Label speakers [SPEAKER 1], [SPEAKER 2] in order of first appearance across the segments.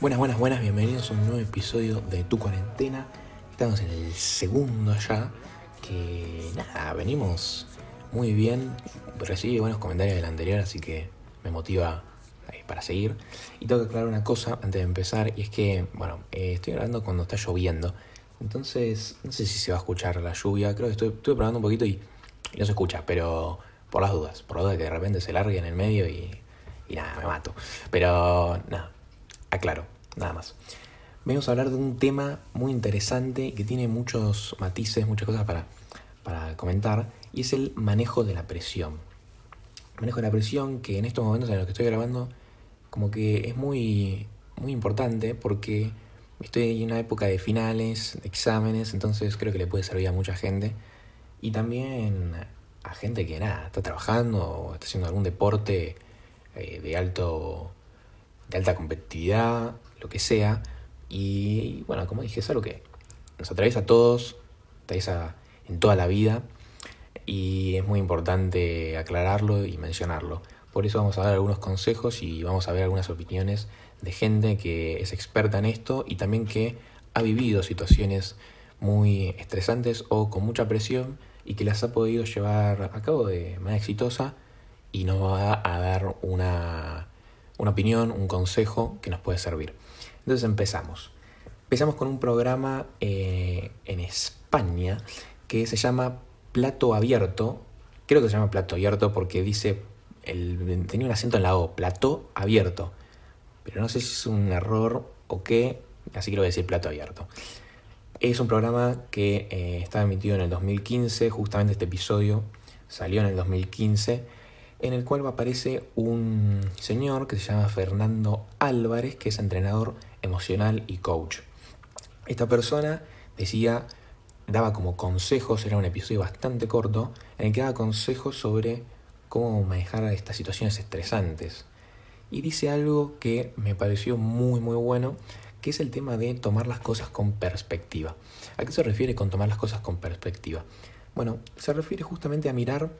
[SPEAKER 1] Buenas, buenas, buenas, bienvenidos a un nuevo episodio de Tu Cuarentena. Estamos en el segundo ya, que nada, venimos muy bien. Recibí buenos comentarios del anterior, así que me motiva para seguir. Y tengo que aclarar una cosa antes de empezar, y es que, bueno, eh, estoy grabando cuando está lloviendo. Entonces, no sé si se va a escuchar la lluvia. Creo que estoy, estuve probando un poquito y, no se escucha, pero por las dudas. Por las dudas que de repente se largue en el medio y, y nada, me mato. Pero nada, aclaro, nada más. Venimos a hablar de un tema muy interesante que tiene muchos matices, muchas cosas para, para comentar, y es el manejo de la presión. Manejo de la presión que en estos momentos en los que estoy grabando, como que es muy, muy importante porque estoy en una época de finales, de exámenes, entonces creo que le puede servir a mucha gente. Y también a gente que nada, está trabajando o está haciendo algún deporte eh, de alto de alta competitividad, lo que sea. Y, bueno, como dije, es algo que nos atraviesa a todos, atraviesa en toda la vida y es muy importante aclararlo y mencionarlo. Por eso vamos a dar algunos consejos y vamos a ver algunas opiniones de gente que es experta en esto y también que ha vivido situaciones muy estresantes o con mucha presión y que las ha podido llevar a cabo de manera exitosa y nos va a dar una una opinión, un consejo que nos puede servir. Entonces empezamos. Empezamos con un programa eh, en España que se llama Plato Abierto. Creo que se llama Plato Abierto porque dice, el, tenía un acento en la O, Plato Abierto. Pero no sé si es un error o qué, así que lo voy a decir Plato Abierto. Es un programa que eh, estaba emitido en el 2015, justamente este episodio salió en el 2015 en el cual aparece un señor que se llama Fernando Álvarez, que es entrenador emocional y coach. Esta persona decía, daba como consejos, era un episodio bastante corto, en el que daba consejos sobre cómo manejar estas situaciones estresantes. Y dice algo que me pareció muy muy bueno, que es el tema de tomar las cosas con perspectiva. ¿A qué se refiere con tomar las cosas con perspectiva? Bueno, se refiere justamente a mirar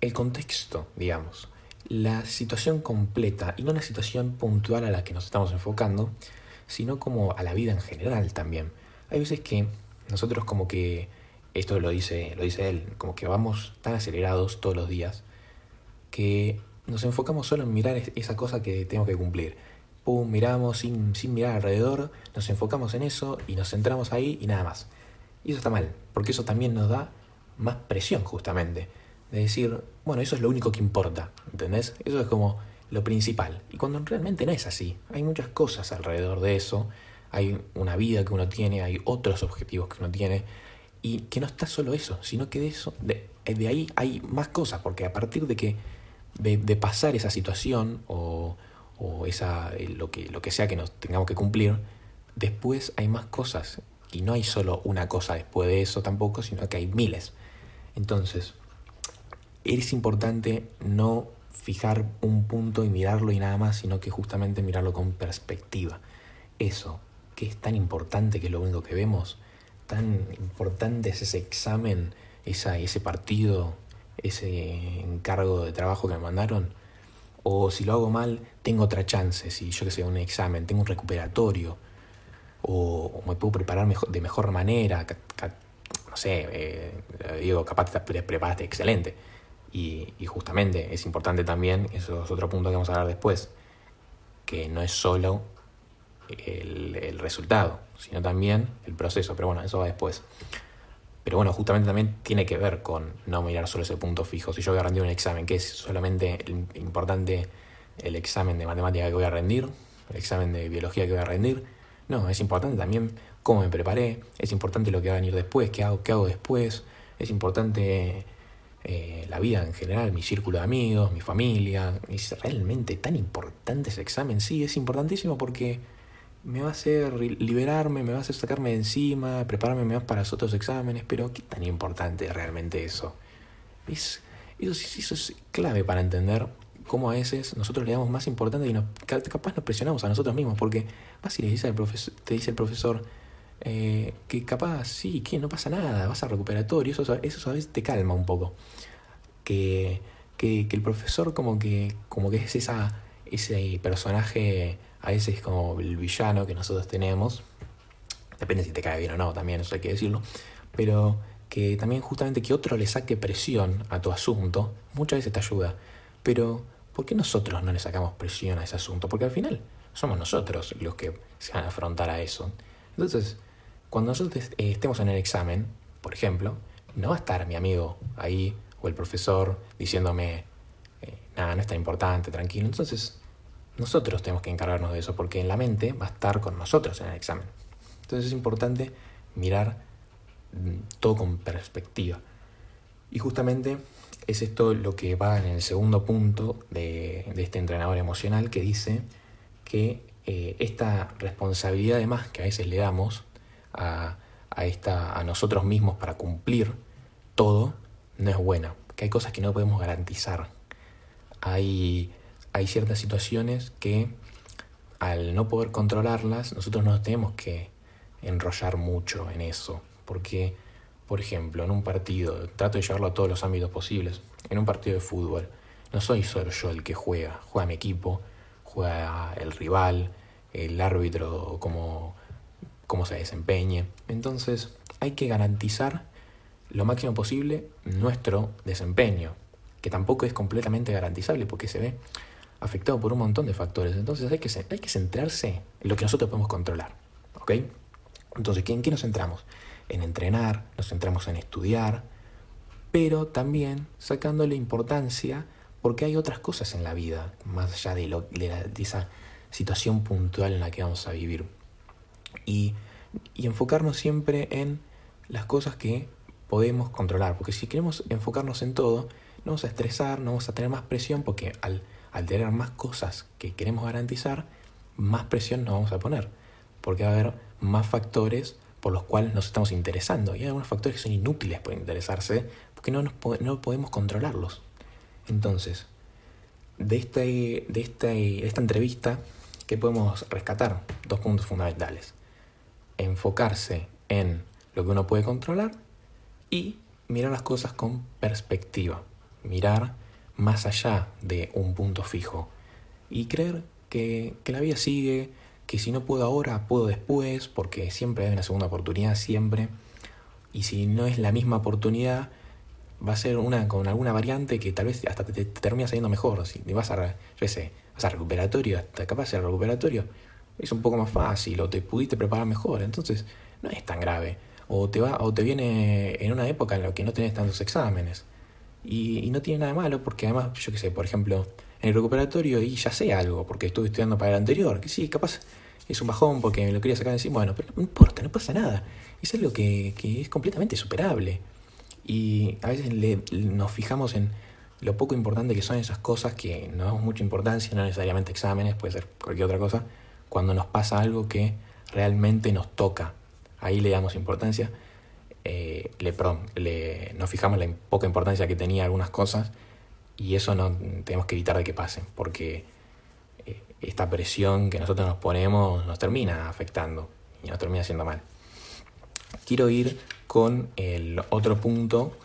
[SPEAKER 1] el contexto, digamos, la situación completa y no una situación puntual a la que nos estamos enfocando, sino como a la vida en general también. Hay veces que nosotros como que, esto lo dice, lo dice él, como que vamos tan acelerados todos los días que nos enfocamos solo en mirar esa cosa que tenemos que cumplir. Pum, miramos sin, sin mirar alrededor, nos enfocamos en eso y nos centramos ahí y nada más. Y eso está mal, porque eso también nos da más presión justamente de decir, bueno, eso es lo único que importa, ¿entendés? Eso es como lo principal. Y cuando realmente no es así, hay muchas cosas alrededor de eso, hay una vida que uno tiene, hay otros objetivos que uno tiene, y que no está solo eso, sino que de eso, de, de ahí hay más cosas, porque a partir de que, de, de pasar esa situación o, o esa, eh, lo, que, lo que sea que nos tengamos que cumplir, después hay más cosas. Y no hay solo una cosa después de eso tampoco, sino que hay miles. Entonces, es importante no fijar un punto y mirarlo y nada más, sino que justamente mirarlo con perspectiva. Eso, que es tan importante que es lo único que vemos, tan importante es ese examen, esa, ese partido, ese encargo de trabajo que me mandaron, o si lo hago mal, tengo otra chance, si yo que sé, un examen, tengo un recuperatorio, o, me puedo preparar mejor, de mejor manera, no sé, eh, digo, capaz te preparaste excelente y, justamente es importante también, eso es otro punto que vamos a hablar después, que no es solo el, resultado, sino también el proceso, pero bueno, eso va después. Pero bueno, justamente también tiene que ver con no mirar solo ese punto fijo. Si yo voy a rendir un examen, que es solamente importante el examen de matemática que voy a rendir, el examen de biología que voy a rendir. No, es importante también cómo me preparé, es importante lo que va a venir después, qué hago, qué hago después, es importante eh, la vida en general, mi círculo de amigos, mi familia. ¿Es realmente tan importante ese examen? Sí, es importantísimo porque me va a hacer liberarme, me va a hacer sacarme de encima, prepararme más para los otros exámenes, pero ¿qué tan importante realmente eso? Es, eso, eso es clave para entender cómo a veces nosotros le damos más importancia y nos, capaz nos presionamos a nosotros mismos, porque vas y le dice al profesor, te dice el profesor eh, que capaz sí, que no pasa nada, vas a recuperatorio, eso, eso a veces te calma un poco. Que, que, el profesor como que, como que es esa, ese personaje, a veces como el villano que nosotros tenemos, depende si te cae bien o no, también eso hay que decirlo, pero que también justamente que otro le saque presión a tu asunto, muchas veces te ayuda. Pero, ¿por qué nosotros no le sacamos presión a ese asunto? Porque al final somos nosotros los que se van a afrontar a eso. Entonces, cuando nosotros estemos en el examen, por ejemplo, no va a estar mi amigo ahí o el profesor diciéndome, eh, nada, no es tan importante, tranquilo. Entonces, nosotros tenemos que encargarnos de eso, porque en la mente va a estar con nosotros en el examen. Entonces es importante mirar mm, todo con perspectiva. Y justamente es esto lo que va en el segundo punto de, este entrenador emocional que dice que eh, esta responsabilidad además que a veces le damos a, esta, a nosotros mismos para cumplir todo no es buena, que hay cosas que no podemos garantizar. Hay, hay ciertas situaciones que al no poder controlarlas, nosotros nos tenemos que enrollar mucho en eso, porque, por ejemplo, en un partido, trato de llevarlo a todos los ámbitos posibles, en un partido de fútbol, no soy solo yo el que juega, juega mi equipo, juega el rival, el árbitro, cómo, cómo se desempeñe. Entonces hay que garantizar lo máximo posible nuestro desempeño, que tampoco es completamente garantizable porque se ve afectado por un montón de factores. Entonces hay que, hay que centrarse en lo que nosotros podemos controlar. ¿Ok? Entonces, ¿en qué nos centramos? En entrenar, nos centramos en estudiar, pero también sacándole importancia porque hay otras cosas en la vida, más allá de, esa situación puntual en la que vamos a vivir. Y, enfocarnos siempre en las cosas que podemos controlar, porque si queremos enfocarnos en todo, no vamos a estresar, no vamos a tener más presión, porque al, al tener más cosas que queremos garantizar, más presión nos vamos a poner, porque va a haber más factores por los cuales nos estamos interesando. Y hay algunos factores que son inútiles por interesarse porque no, no podemos controlarlos. Entonces, de, este, de, este, de esta entrevista, ¿qué podemos rescatar? Dos puntos fundamentales. Enfocarse en lo que uno puede controlar y mirar las cosas con perspectiva. Mirar más allá de un punto fijo. Y creer que, que la vida sigue, que si no puedo ahora, puedo después, porque siempre hay una segunda oportunidad, siempre. Y si no es la misma oportunidad, va a ser una con alguna variante que tal vez hasta te, termina saliendo mejor. Si vas a, yo vas a recuperatorio, hasta capaz de recuperatorio, es un poco más fácil o te pudiste preparar mejor. Entonces, no es tan grave. O te, va, o te viene en una época en la que no tenés tantos exámenes. Y, y no tiene nada de malo, porque además, yo qué sé, por ejemplo, en el recuperatorio y ya sé algo, porque estuve estudiando para el anterior, que sí, capaz es un bajón porque me lo quería sacar encima, bueno, pero no importa, no pasa nada. Es algo que, que es completamente superable. Y a veces nos fijamos en lo poco importante que son esas cosas que no damos mucha importancia, no necesariamente exámenes, puede ser cualquier otra cosa, cuando nos pasa algo que realmente nos toca. Ahí le damos importancia, eh, le, perdón, le, nos fijamos la poca importancia que tenía algunas cosas y eso no tenemos que evitar de que pase, porque eh, esta presión que nosotros nos ponemos nos termina afectando y nos termina haciendo mal. Quiero ir con el otro punto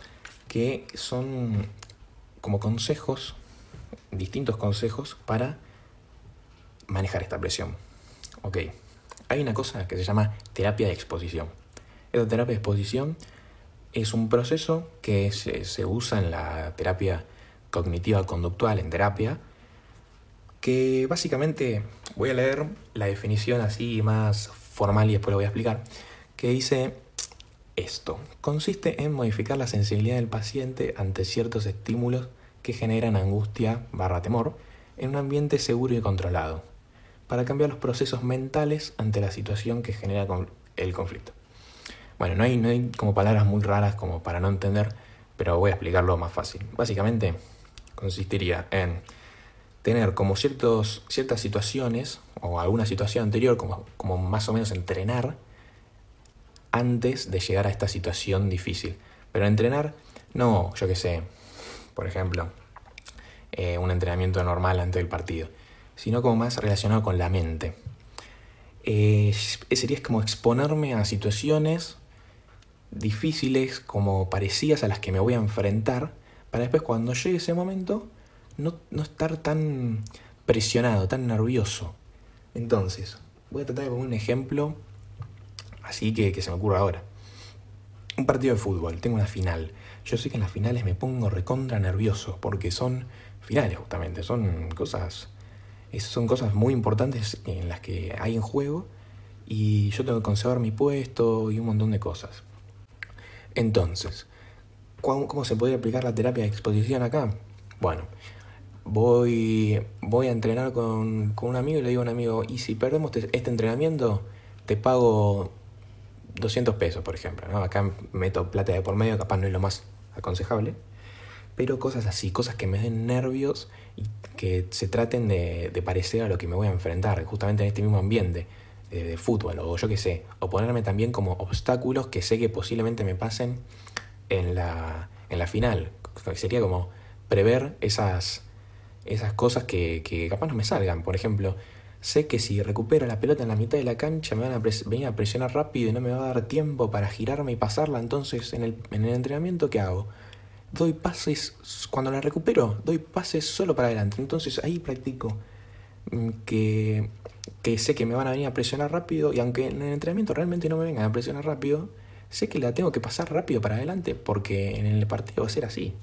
[SPEAKER 1] que son como consejos, distintos consejos para manejar esta presión. Ok, hay una cosa que se llama terapia de exposición. Esta terapia de exposición es un proceso que se, se usa en la terapia cognitiva conductual en terapia, que básicamente voy a leer la definición así más formal y después lo voy a explicar, que dice esto. Consiste en modificar la sensibilidad del paciente ante ciertos estímulos que generan angustia barra temor en un ambiente seguro y controlado, para cambiar los procesos mentales ante la situación que genera el conflicto. Bueno, no hay, no hay como palabras muy raras como para no entender, pero voy a explicarlo más fácil. Básicamente, consistiría en tener como ciertos, ciertas situaciones o alguna situación anterior, como, como más o menos entrenar antes de llegar a esta situación difícil. Pero entrenar, no, yo qué sé, por ejemplo, eh, un entrenamiento normal antes del partido, sino como más relacionado con la mente. Eh, sería como exponerme a situaciones difíciles como parecidas a las que me voy a enfrentar para después cuando llegue ese momento no, no estar tan presionado, tan nervioso. Entonces, voy a tratar de poner un ejemplo así que, que se me ocurra ahora. Un partido de fútbol, tengo una final. Yo sé que en las finales me pongo recontra nervioso porque son finales justamente, son cosas son cosas muy importantes en las que hay en juego y yo tengo que conservar mi puesto y un montón de cosas. Entonces, ¿cómo, se puede aplicar la terapia de exposición acá? Bueno, voy, voy a entrenar con, con, un amigo y le digo a un amigo, y si perdemos este entrenamiento, te pago 200 pesos, por ejemplo. Acá meto plata de por medio, capaz no es lo más aconsejable pero cosas así, cosas que me den nervios y que se traten de, parecer a lo que me voy a enfrentar, justamente en este mismo ambiente de, fútbol, o yo qué sé, o ponerme también como obstáculos que sé que posiblemente me pasen en la, en la final. Sería como prever esas, esas cosas que, que capaz no me salgan. Por ejemplo, sé que si recupero la pelota en la mitad de la cancha me van a venir a presionar rápido y no me va a dar tiempo para girarme y pasarla, entonces en el, en el entrenamiento, ¿qué hago? Doy pases, cuando la recupero, doy pases solo para adelante. Entonces ahí practico mm, que, que sé que me van a venir a presionar rápido y aunque en el entrenamiento realmente no me vengan a presionar rápido, sé que la tengo que pasar rápido para adelante porque en el partido va a ser así.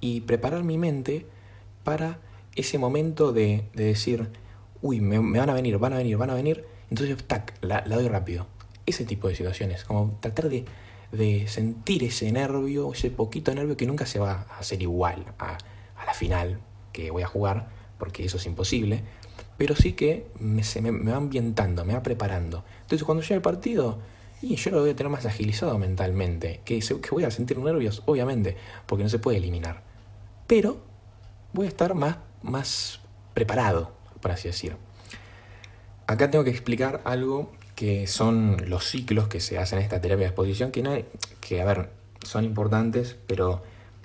[SPEAKER 1] Y preparar mi mente para ese momento de, de decir, uy, me, van a venir, van a venir, van a venir, entonces, tac, la doy rápido. Ese tipo de situaciones, como tratar de de sentir ese nervio, ese poquito nervio que nunca se va a hacer igual a, la final que voy a jugar, porque eso es imposible, pero sí que me, se me, va ambientando, me va preparando. Entonces cuando llegue el partido, y yo lo voy a tener más agilizado mentalmente, que, que voy a sentir nervios, obviamente, porque no se puede eliminar, pero voy a estar más, más preparado, por así decir. Acá tengo que explicar algo que son los ciclos que se hacen en esta terapia de exposición, que, no que a ver, son importantes, pero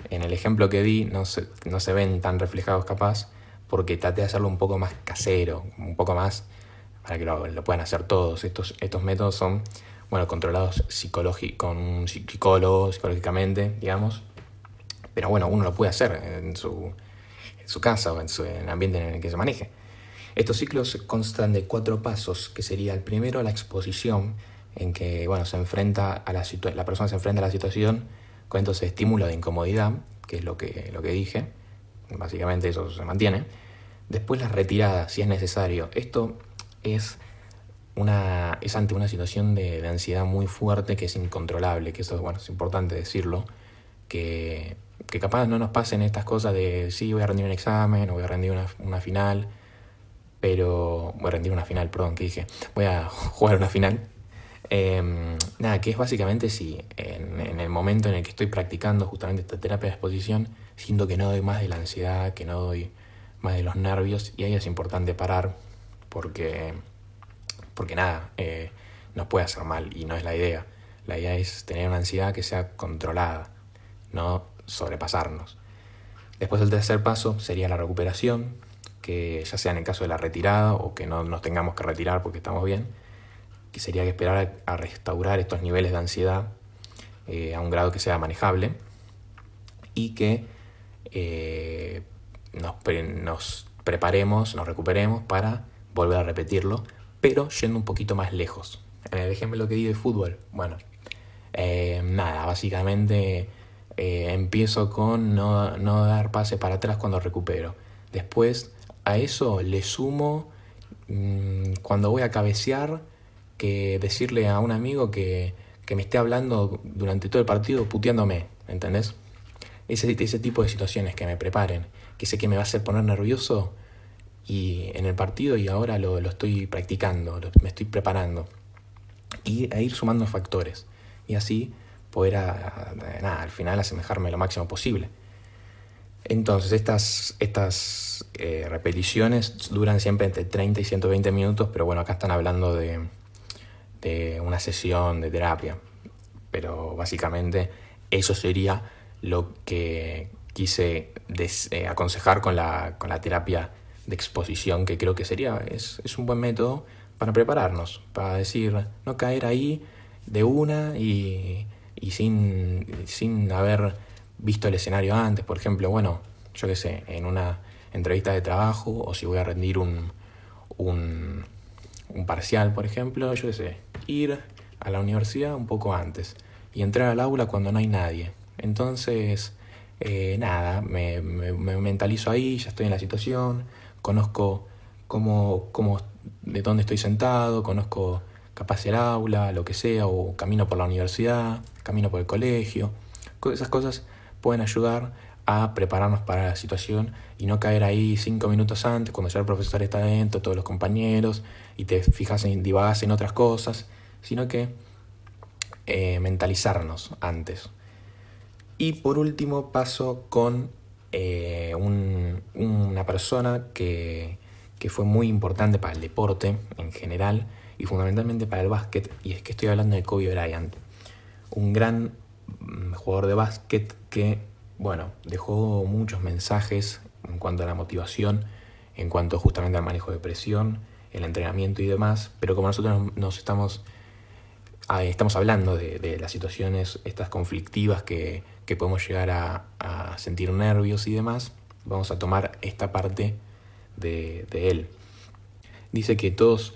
[SPEAKER 1] en el ejemplo que di no se, no se ven tan reflejados capaz, porque traté de hacerlo un poco más casero, un poco más para que lo, lo puedan hacer todos. Estos, estos métodos son, bueno, controlados con un psicólogo, psicológicamente, digamos, pero bueno, uno lo puede hacer en su, en su casa o en, su, en el ambiente en el que se maneje. Estos ciclos constan de cuatro pasos, que sería el primero la exposición, en que bueno, se enfrenta a la, la persona se enfrenta a la situación con entonces estímulo de incomodidad, que es lo que, lo que dije, básicamente eso se mantiene. Después la retirada, si es necesario. Esto es, una, es ante una situación de, ansiedad muy fuerte que es incontrolable, que eso bueno, es importante decirlo, que, que capaz no nos pasen estas cosas de sí, voy a rendir un examen o voy a rendir una, una final, pero voy a rendir una final, perdón, que dije, voy a jugar una final. Em, nada, que es básicamente si en, el momento en el que estoy practicando justamente esta terapia de exposición, siento que no doy más de la ansiedad, que no doy más de los nervios, y ahí es importante parar porque, porque nada, eh, nos puede hacer mal y no es la idea. La idea es tener una ansiedad que sea controlada, no sobrepasarnos. Después el tercer paso sería la recuperación, que ya sea en caso de la retirada o que no nos tengamos que retirar porque estamos bien, que sería que esperar a, restaurar estos niveles de ansiedad eh, a un grado que sea manejable y que eh, nos, nos preparemos, nos recuperemos para volver a repetirlo, pero yendo un poquito más lejos. En el ejemplo que di de fútbol, bueno, eh, nada, básicamente empiezo con no, no dar pase para atrás cuando recupero. Después a eso le sumo mm, cuando voy a cabecear que decirle a un amigo que, me esté hablando durante todo el partido puteándome, ¿entendés? Ese, tipo de situaciones que me preparen, que sé que me va a hacer poner nervioso y en el partido y ahora lo, estoy practicando, me estoy preparando. Y a ir sumando factores. Y así poder al final asemejarme lo máximo posible. Entonces, estas, estas eh, repeticiones duran siempre entre 30 y 120 minutos, pero bueno, acá están hablando de, de una sesión de terapia. Pero básicamente eso sería lo que quise eh, aconsejar con la, con la terapia de exposición, que creo que sería, es, es un buen método para prepararnos, para decir, no caer ahí de una y, y sin, sin haber visto el escenario antes, por ejemplo, bueno, yo qué sé, en una entrevista de trabajo o si voy a rendir un, un, parcial, por ejemplo, yo qué sé, ir a la universidad un poco antes y entrar al aula cuando no hay nadie. Entonces, eh, nada, me, me, mentalizo ahí, ya estoy en la situación, conozco cómo, cómo, de dónde estoy sentado, conozco capaz el aula, lo que sea, o camino por la universidad, camino por el colegio. Esas cosas pueden ayudar a prepararnos para la situación y no caer ahí cinco minutos antes, cuando ya el profesor está dentro, todos los compañeros, y te fijas en, divagas en otras cosas, sino que eh, mentalizarnos antes. Y por último paso con eh, una persona que, que fue muy importante para el deporte en general y fundamentalmente para el básquet, y es que estoy hablando de Kobe Bryant, un gran mm, jugador de básquet que, bueno, dejó muchos mensajes en cuanto a la motivación, en cuanto justamente al manejo de presión, el entrenamiento y demás, pero como nosotros nos estamos, ah, estamos hablando de, las situaciones estas conflictivas que, que podemos llegar a, a, sentir nervios y demás, vamos a tomar esta parte de, de él. Dice que todos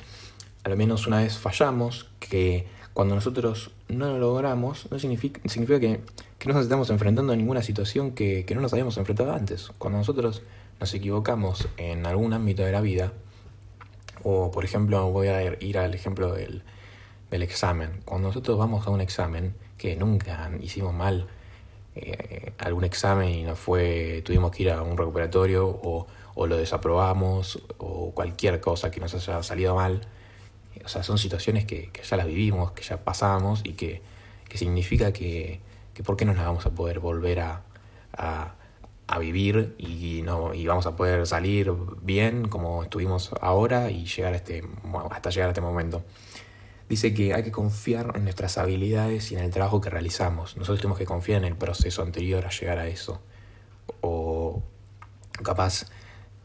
[SPEAKER 1] al menos una vez fallamos, que cuando nosotros no lo logramos, no significa, significa que, que, no nos estamos enfrentando a ninguna situación que, que, no nos habíamos enfrentado antes. Cuando nosotros nos equivocamos en algún ámbito de la vida, o por ejemplo voy a ir al ejemplo del, del examen, cuando nosotros vamos a un examen que nunca hicimos mal eh, algún examen y no fue, tuvimos que ir a un recuperatorio o, o lo desaprobamos o cualquier cosa que nos haya salido mal, o sea, son situaciones que, ya las vivimos, que ya pasamos y que, significa que, que por qué no las vamos a poder volver a, a, vivir y, no, y vamos a poder salir bien como estuvimos ahora y llegar a este, hasta llegar a este momento. Dice que hay que confiar en nuestras habilidades y en el trabajo que realizamos. Nosotros tenemos que confiar en el proceso anterior a llegar a eso. O capaz,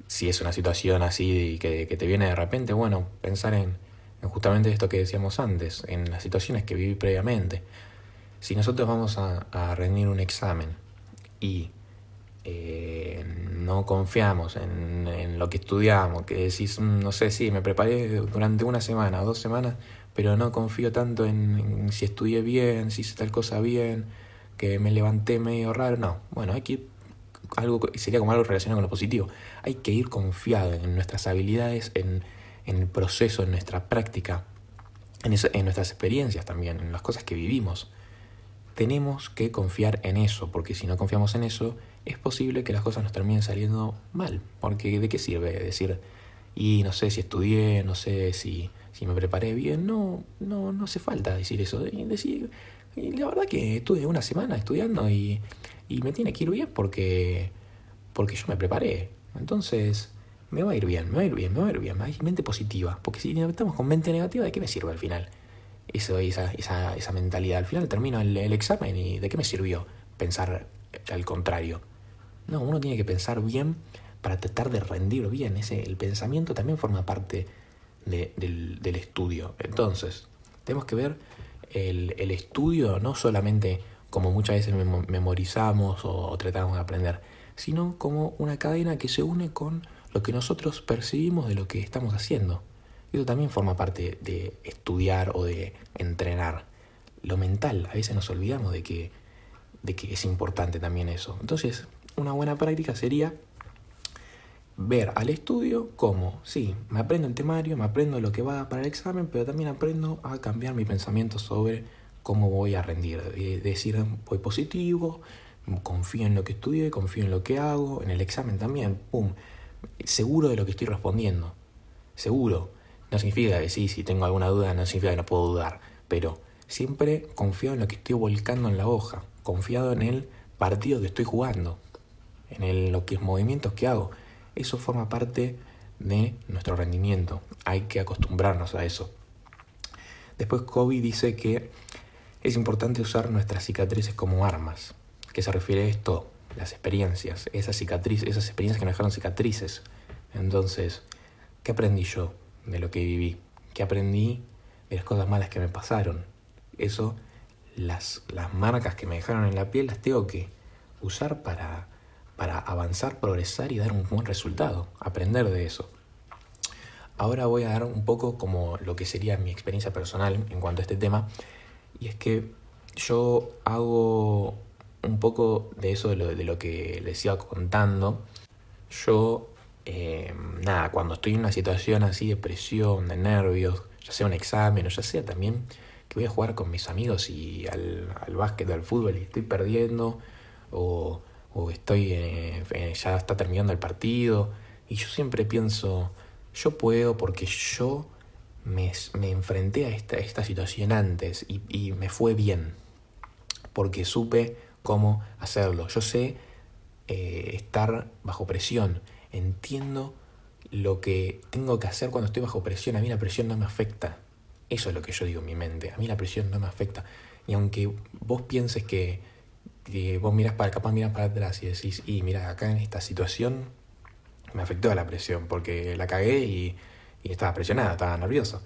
[SPEAKER 1] si es una situación así que, que te viene de repente, bueno, pensar en, justamente esto que decíamos antes, en las situaciones que viví previamente. Si nosotros vamos a, rendir un examen y eh, no confiamos en, lo que estudiamos, que decís, mm, no sé, si me preparé durante una semana o dos semanas, pero no confío tanto en, si estudié bien, si hice tal cosa bien, que me levanté medio raro, no. Bueno, hay que ir, algo, sería como algo relacionado con lo positivo. Hay que ir confiado en nuestras habilidades, en en el proceso, en nuestra práctica, en, en nuestras experiencias también, en las cosas que vivimos. Tenemos que confiar en eso, porque si no confiamos en eso, es posible que las cosas nos terminen saliendo mal. Porque ¿de qué sirve decir, y no sé si estudié, no sé si, si me preparé bien? No, no, no hace falta decir eso. Decir, la verdad que estuve una semana estudiando y, y me tiene que ir bien porque, porque yo me preparé. Entonces, me va a ir bien, me va a ir bien, me va a ir bien, hay mente positiva, porque si estamos con mente negativa, ¿de qué me sirve al final? Esa, esa, esa mentalidad, al final termino el, examen y ¿de qué me sirvió pensar al contrario? No, uno tiene que pensar bien para tratar de rendir bien, ese, el pensamiento también forma parte del, del, estudio. Entonces, tenemos que ver el, el, estudio no solamente como muchas veces memorizamos o tratamos de aprender, sino como una cadena que se une con lo que nosotros percibimos de lo que estamos haciendo. Eso también forma parte de estudiar o de entrenar. Lo mental, a veces nos olvidamos de que, de que es importante también eso. Entonces, una buena práctica sería ver al estudio como, sí, me aprendo el temario, me aprendo lo que va para el examen, pero también aprendo a cambiar mi pensamiento sobre cómo voy a rendir. decir, voy positivo, confío en lo que estudié, confío en lo que hago, en el examen también, pum, seguro de lo que estoy respondiendo. Seguro. No significa que sí, si tengo alguna duda, no significa que no puedo dudar. Pero siempre confío en lo que estoy volcando en la hoja. Confiado en el partido que estoy jugando. En el, los movimientos que hago. Eso forma parte de nuestro rendimiento. Hay que acostumbrarnos a eso. Después Kobe dice que es importante usar nuestras cicatrices como armas. ¿Qué se refiere a esto? las experiencias, esas cicatrices, esas experiencias que me dejaron cicatrices. Entonces, ¿qué aprendí yo de lo que viví? ¿Qué aprendí de las cosas malas que me pasaron? Eso, las, las marcas que me dejaron en la piel las tengo que usar para, para avanzar, progresar y dar un buen resultado, aprender de eso. Ahora voy a dar un poco como lo que sería mi experiencia personal en cuanto a este tema, y es que yo hago un poco de eso de lo, de lo que les iba contando. Yo, eh, nada, cuando estoy en una situación así de presión, de nervios, ya sea un examen o ya sea también que voy a jugar con mis amigos y al, al básquet o al fútbol y estoy perdiendo o, o estoy eh, ya está terminando el partido y yo siempre pienso yo puedo porque yo me, me enfrenté a esta, esta situación antes y, me fue bien porque supe cómo hacerlo. Yo sé eh, estar bajo presión entiendo lo que tengo que hacer cuando estoy bajo presión a mí la presión no me afecta eso es lo que yo digo en mi mente. A mí la presión no me afecta. Y aunque vos pienses que, vos miras para capaz miras para atrás y decís, y mira, acá en esta situación me afectó la presión porque la cagué y, estaba presionada, estaba nervioso.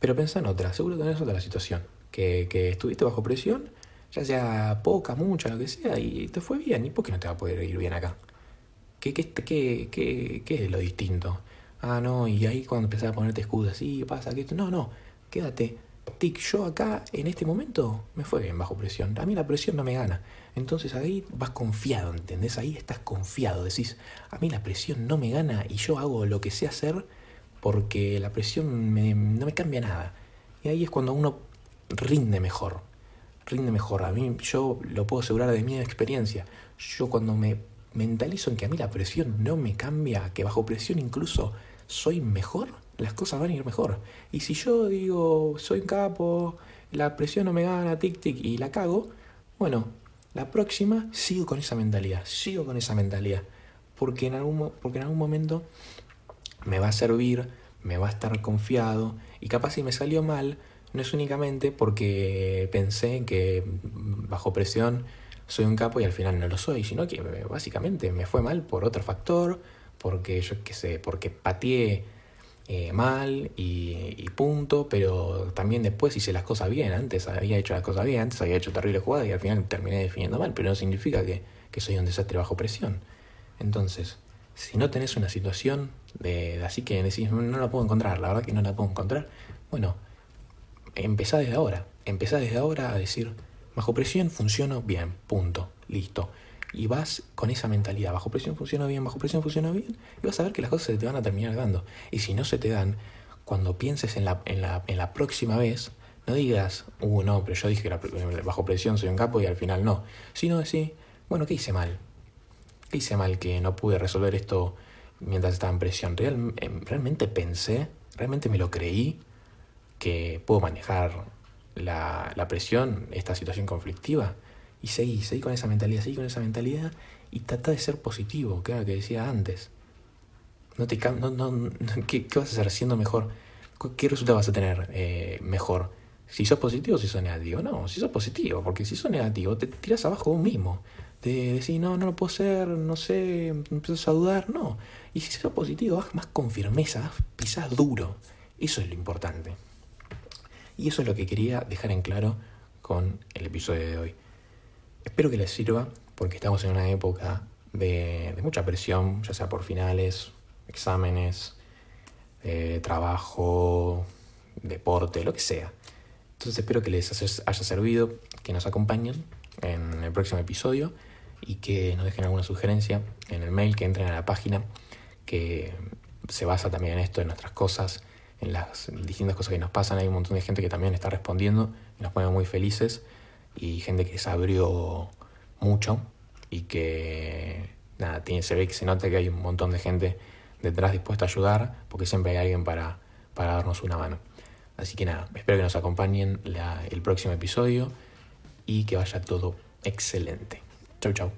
[SPEAKER 1] Pero pensá en otra, seguro tenés otra situación, que, que estuviste bajo presión, ya sea poca, mucha, lo que sea, y te fue bien. ¿Y por qué no te va a poder ir bien acá? ¿Qué, qué, qué, qué, qué es lo distinto? Ah, no, y ahí cuando empezás a ponerte excusas, sí, pasa que esto. No, no quédate. Tic, yo acá en este momento me fue bien bajo presión. A mí la presión no me gana. Entonces ahí vas confiado, ¿entendés? Ahí estás confiado. Decís, a mí la presión no me gana y yo hago lo que sé hacer porque la presión no me cambia nada. Y ahí es cuando uno rinde mejor. Rinde mejor. A mí yo lo puedo asegurar de mi experiencia. Yo cuando me mentalizo en que a mí la presión no me cambia, que bajo presión incluso soy mejor, las cosas van a ir mejor. Y si yo digo, soy un capo, la presión no me gana, tic, tic, y la cago, bueno, la próxima sigo con esa mentalidad, sigo con esa mentalidad. Porque en algún, porque en algún momento me va a servir, me va a estar confiado, y capaz si me salió mal, no es únicamente porque pensé que bajo presión soy un capo y al final no lo soy, sino que básicamente me fue mal por otro factor, porque yo qué sé, porque pateé eh, mal y, punto, pero también después hice las cosas bien, antes había hecho las cosas bien, antes había hecho terribles jugadas y al final terminé definiendo mal, pero no significa que, que soy un desastre bajo presión. Entonces, si no tenés una situación de, así que decís, no la puedo encontrar, la verdad que no la puedo encontrar, bueno, empezá desde ahora, empezá desde ahora a decir, bajo presión funciono bien, punto, listo y vas con esa mentalidad, bajo presión funciona bien, bajo presión funciona bien, y vas a ver que las cosas se te van a terminar dando. Y si no se te dan, cuando pienses en la, en la, en la próxima vez, no digas, uh, no, pero yo dije que bajo presión soy un capo y al final no. Sino decir, bueno, ¿qué hice mal? ¿Qué hice mal que no pude resolver esto mientras estaba en presión? Real, em, realmente pensé, realmente me lo creí que puedo manejar la, la presión, esta situación conflictiva. Y seguí, seguí con esa mentalidad, seguí con esa mentalidad y trata de ser positivo, que era lo que decía antes. No te no, no, ¿qué, ¿qué, vas a hacer siendo mejor? ¿Qué resultado vas a tener eh, mejor? Si sos positivo o si sos negativo. No, si sos positivo, porque si sos negativo te tiras abajo vos mismo. De decir, no, no lo puedo hacer, no sé, empiezas a dudar. No. Y si sos positivo, vas más con firmeza, pisás duro. Eso es lo importante. Y eso es lo que quería dejar en claro con el episodio de hoy. Espero que les sirva porque estamos en una época de, mucha presión, ya sea por finales, exámenes, eh, trabajo, deporte, lo que sea. Entonces espero que les haya servido, que nos acompañen en el próximo episodio y que nos dejen alguna sugerencia en el mail, que entren a la página, que se basa también en esto, en nuestras cosas, en las distintas cosas que nos pasan. Hay un montón de gente que también está respondiendo y nos pone muy felices y gente que se abrió mucho y que nada, tiene, se ve que se nota que hay un montón de gente detrás dispuesta a ayudar porque siempre hay alguien para, para darnos una mano. Así que nada, espero que nos acompañen el próximo episodio y que vaya todo excelente. Chau, chau.